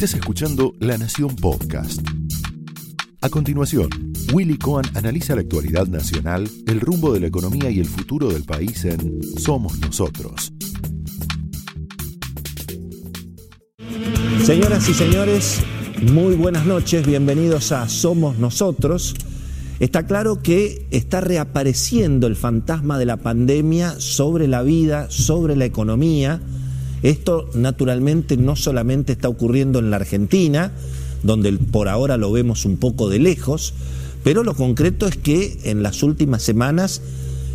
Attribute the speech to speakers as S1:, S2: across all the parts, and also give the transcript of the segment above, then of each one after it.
S1: Estás escuchando La Nación Podcast. A continuación, Willy Cohen analiza la actualidad nacional, el rumbo de la economía y el futuro del país en Somos Nosotros.
S2: Señoras y señores, muy buenas noches, bienvenidos a Somos Nosotros. Está claro que está reapareciendo el fantasma de la pandemia sobre la vida, sobre la economía. Esto naturalmente no solamente está ocurriendo en la Argentina, donde por ahora lo vemos un poco de lejos, pero lo concreto es que en las últimas semanas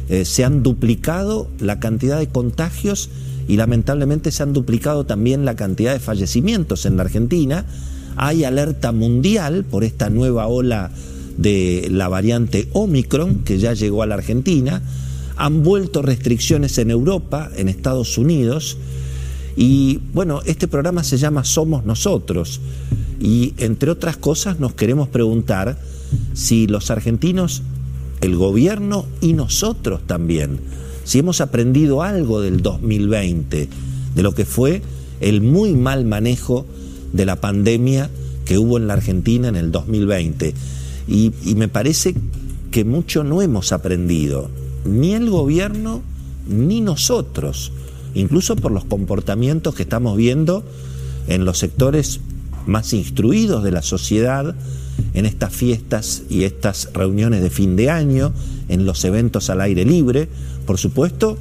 S2: eh, se han duplicado la cantidad de contagios y lamentablemente se han duplicado también la cantidad de fallecimientos en la Argentina. Hay alerta mundial por esta nueva ola de la variante Omicron que ya llegó a la Argentina, han vuelto restricciones en Europa, en Estados Unidos, y bueno, este programa se llama Somos Nosotros, y entre otras cosas nos queremos preguntar si los argentinos, el gobierno y nosotros también, si hemos aprendido algo del 2020, de lo que fue el muy mal manejo de la pandemia que hubo en la Argentina en el 2020 y, me parece que mucho no hemos aprendido, ni el gobierno ni nosotros, incluso por los comportamientos que estamos viendo en los sectores más instruidos de la sociedad, en estas fiestas y estas reuniones de fin de año, en los eventos al aire libre. Por supuesto,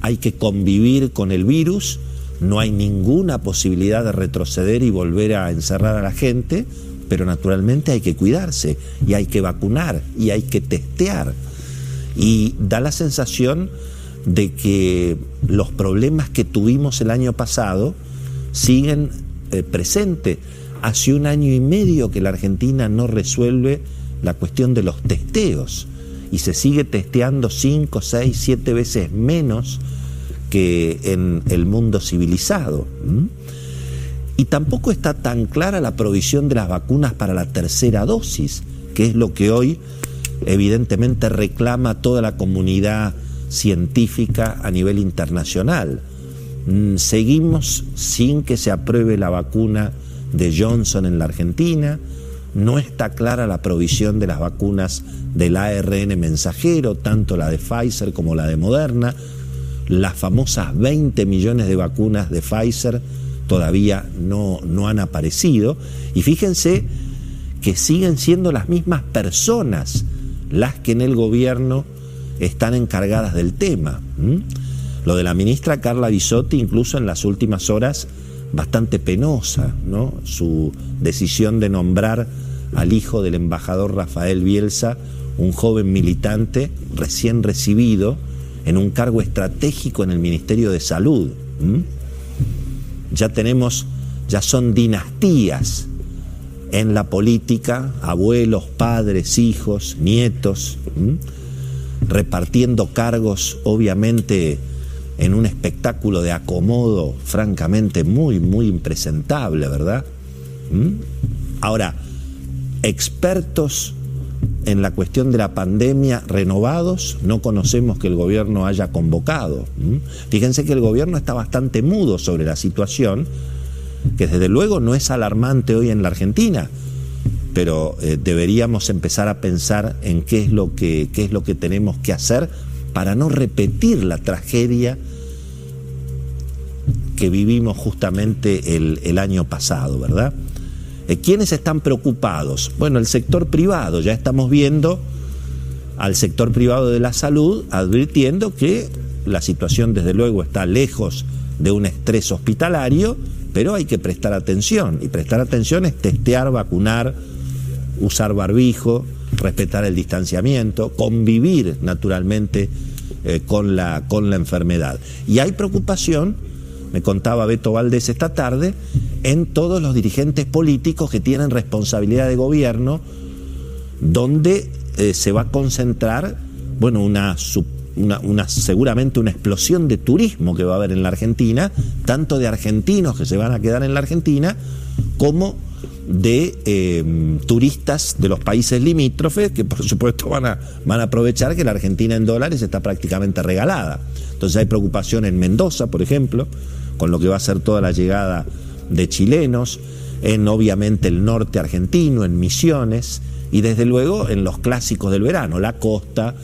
S2: hay que convivir con el virus, no hay ninguna posibilidad de retroceder y volver a encerrar a la gente, pero naturalmente hay que cuidarse y hay que vacunar y hay que testear. Y da la sensación de que los problemas que tuvimos el año pasado siguen eh, presentes. Hace un año y medio que la Argentina no resuelve la cuestión de los testeos y se sigue testeando cinco, seis, siete veces menos que en el mundo civilizado. Y tampoco está tan clara la provisión de las vacunas para la tercera dosis, que es lo que hoy evidentemente reclama toda la comunidad científica a nivel internacional. Mm, seguimos sin que se apruebe la vacuna de Johnson en la Argentina, no está clara la provisión de las vacunas del ARN mensajero, tanto la de Pfizer como la de Moderna, las famosas 20 millones de vacunas de Pfizer todavía no, no han aparecido. Y fíjense que siguen siendo las mismas personas las que en el gobierno están encargadas del tema. Lo de la ministra Carla Bisotti, incluso en las últimas horas, bastante penosa, ¿no? Su decisión de nombrar al hijo del embajador Rafael Bielsa, un joven militante recién recibido en un cargo estratégico en el Ministerio de Salud ya tenemos, ya son dinastías en la política, abuelos, padres, hijos, nietos, repartiendo cargos, obviamente, en un espectáculo de acomodo francamente muy, muy impresentable, ¿verdad? Ahora, expertos en la cuestión de la pandemia renovados, no conocemos que el gobierno haya convocado. Fíjense que el gobierno está bastante mudo sobre la situación, que desde luego no es alarmante hoy en la Argentina, pero eh, deberíamos empezar a pensar en qué es, lo que, qué es lo que tenemos que hacer para no repetir la tragedia que vivimos justamente el, el año pasado, ¿verdad? Eh, ¿Quiénes están preocupados? Bueno, el sector privado, ya estamos viendo al sector privado de la salud advirtiendo que la situación desde luego está lejos de un estrés hospitalario, pero hay que prestar atención. Y prestar atención es testear, vacunar, usar barbijo, respetar el distanciamiento, convivir naturalmente eh, con, la, con la enfermedad. Y hay preocupación, me contaba Beto Valdés esta tarde, en todos los dirigentes políticos que tienen responsabilidad de gobierno, donde eh, se va a concentrar, bueno, una, seguramente una explosión de turismo que va a haber en la Argentina, tanto de argentinos que se van a quedar en la Argentina, como de em, turistas de los países limítrofes que por supuesto van a, van a aprovechar que la Argentina en dólares está prácticamente regalada. Entonces hay preocupación en Mendoza, por ejemplo, con lo que va a ser toda la llegada de chilenos. en obviamente el norte argentino, en Misiones y desde luego en los clásicos del verano, la costa,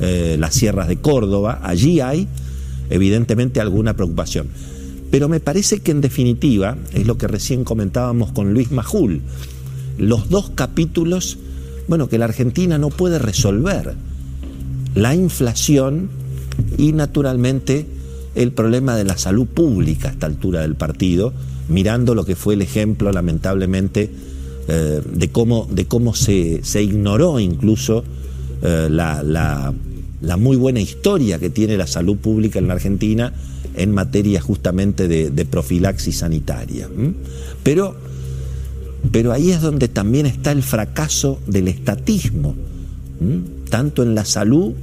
S2: eh, las sierras de Córdoba, allí hay evidentemente alguna preocupación. Pero me parece que en definitiva, es lo que recién comentábamos con Luis Majul, los dos capítulos, bueno, que la Argentina no puede resolver. La inflación y naturalmente el problema de la salud pública a esta altura del partido, mirando lo que fue el ejemplo, lamentablemente, eh, de cómo, de cómo se, ignoró incluso eh, la, muy buena historia que tiene la salud pública en la Argentina en materia justamente de, profilaxis sanitaria. Pero, pero ahí es donde también está el fracaso del estatismo, tanto en la salud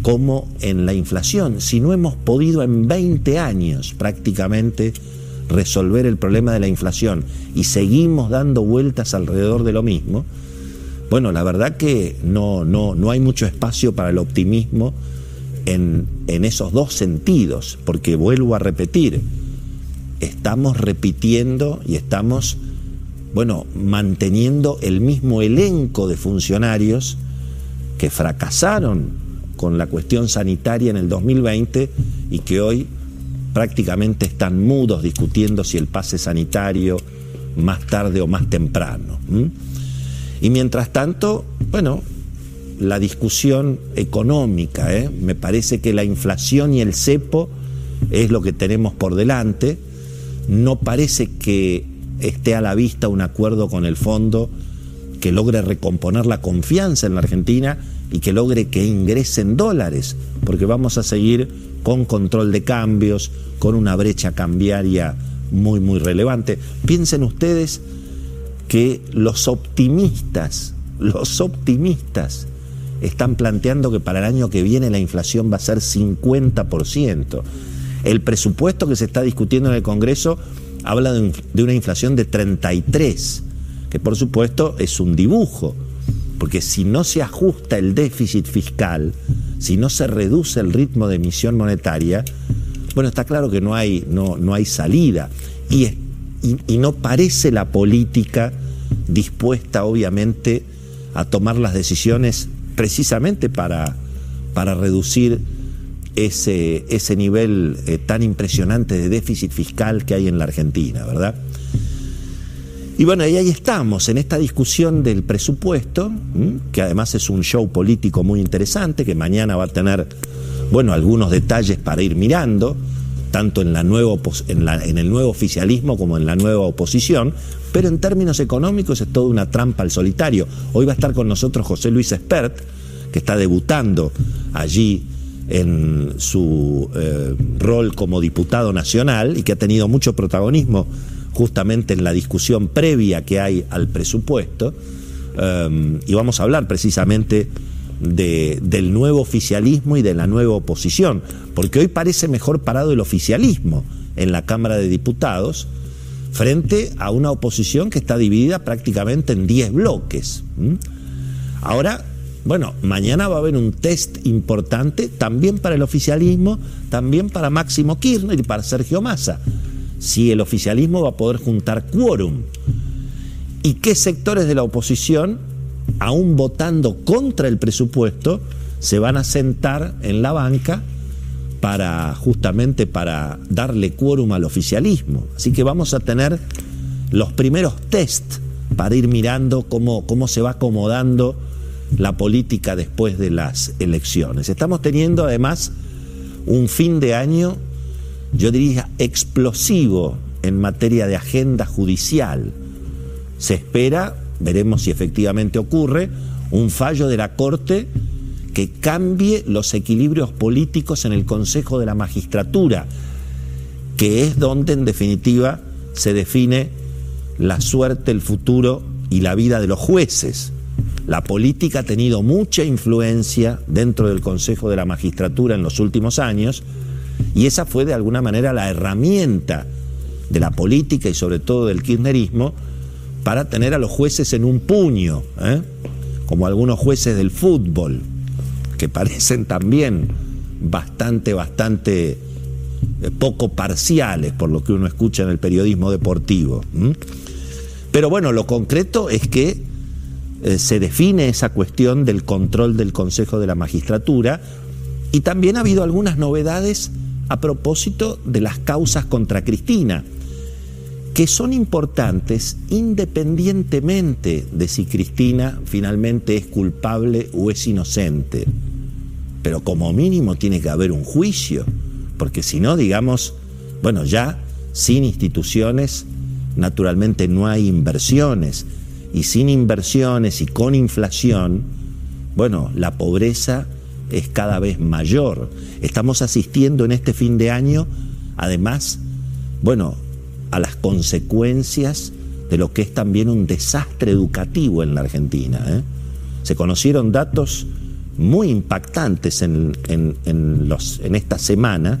S2: como en la inflación. Si no hemos podido en 20 años prácticamente resolver el problema de la inflación y seguimos dando vueltas alrededor de lo mismo, bueno, la verdad que no, no, no hay mucho espacio para el optimismo en, en esos dos sentidos, porque vuelvo a repetir, estamos repitiendo y estamos, bueno, manteniendo el mismo elenco de funcionarios que fracasaron con la cuestión sanitaria en el 2020 y que hoy prácticamente están mudos discutiendo si el pase sanitario más tarde o más temprano. Y mientras tanto, bueno, la discusión económica, ¿eh? me parece que la inflación y el cepo es lo que tenemos por delante. No parece que esté a la vista un acuerdo con el fondo que logre recomponer la confianza en la Argentina y que logre que ingresen dólares, porque vamos a seguir con control de cambios, con una brecha cambiaria muy, muy relevante. Piensen ustedes que los optimistas, los optimistas, están planteando que para el año que viene la inflación va a ser 50%. El presupuesto que se está discutiendo en el Congreso habla de, una inflación de 33, que por supuesto es un dibujo porque si no se ajusta el déficit fiscal, si no se reduce el ritmo de emisión monetaria, bueno, está claro que no hay, no, no hay salida. Y, y, no parece la política dispuesta, obviamente, a tomar las decisiones precisamente para, para reducir ese, ese nivel eh, tan impresionante de déficit fiscal que hay en la Argentina, ¿verdad? Y bueno, ahí estamos, en esta discusión del presupuesto, que además es un show político muy interesante, que mañana va a tener, bueno, algunos detalles para ir mirando, tanto en, el nuevo oficialismo como en la nueva oposición, pero en términos económicos es toda una trampa al solitario. Hoy va a estar con nosotros José Luis Espert, que está debutando allí en su eh, rol como diputado nacional y que ha tenido mucho protagonismo justamente en la discusión previa que hay al presupuesto, um, y vamos a hablar precisamente de, del nuevo oficialismo y de la nueva oposición, porque hoy parece mejor parado el oficialismo en la Cámara de Diputados frente a una oposición que está dividida prácticamente en 10 bloques. Ahora, bueno, mañana va a haber un test importante también para el oficialismo, también para Máximo Kirchner y para Sergio Massa si el oficialismo va a poder juntar quórum y qué sectores de la oposición, aún votando contra el presupuesto, se van a sentar en la banca para justamente para darle quórum al oficialismo. Así que vamos a tener los primeros test para ir mirando cómo, cómo se va acomodando la política después de las elecciones. Estamos teniendo además un fin de año yo diría, explosivo en materia de agenda judicial. Se espera, veremos si efectivamente ocurre, un fallo de la Corte que cambie los equilibrios políticos en el Consejo de la Magistratura, que es donde en definitiva se define la suerte, el futuro y la vida de los jueces. La política ha tenido mucha influencia dentro del Consejo de la Magistratura en los últimos años, y esa fue de alguna manera la herramienta de la política y sobre todo del kirchnerismo para tener a los jueces en un puño, ¿eh? como algunos jueces del fútbol, que parecen también bastante, bastante eh, poco parciales por lo que uno escucha en el periodismo deportivo. Pero bueno, lo concreto es que eh, se define esa cuestión del control del Consejo de la Magistratura y también ha habido algunas novedades a propósito de las causas contra Cristina, que son importantes independientemente de si Cristina finalmente es culpable o es inocente. Pero como mínimo tiene que haber un juicio, porque si no, digamos, bueno, ya sin instituciones, naturalmente no hay inversiones, y sin inversiones y con inflación, bueno, la pobreza es cada vez mayor. Estamos asistiendo en este fin de año, además, bueno, a las consecuencias de lo que es también un desastre educativo en la Argentina. ¿eh? Se conocieron datos muy impactantes en, los, en esta semana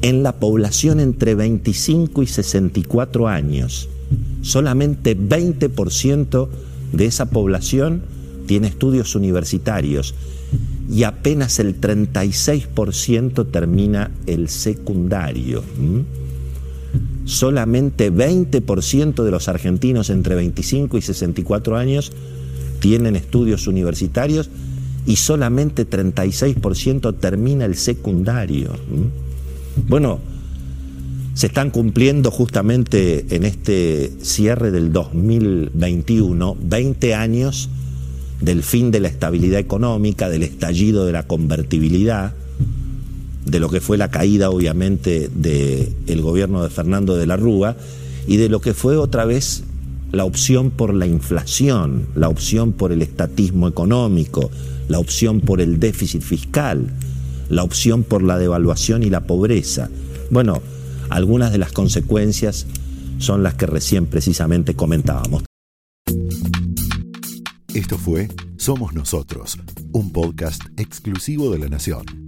S2: en la población entre 25 y 64 años. Solamente 20% de esa población tiene estudios universitarios y apenas el 36% termina el secundario. Solamente 20% de los argentinos entre 25 y 64 años tienen estudios universitarios y solamente 36% termina el secundario. Bueno, se están cumpliendo justamente en este cierre del 2021 20 años del fin de la estabilidad económica, del estallido de la convertibilidad, de lo que fue la caída obviamente del gobierno de Fernando de la Rúa y de lo que fue otra vez la opción por la inflación, la opción por el estatismo económico, la opción por el déficit fiscal, la opción por la devaluación y la pobreza. Bueno, algunas de las consecuencias son las que recién precisamente comentábamos.
S1: Esto fue Somos Nosotros, un podcast exclusivo de La Nación.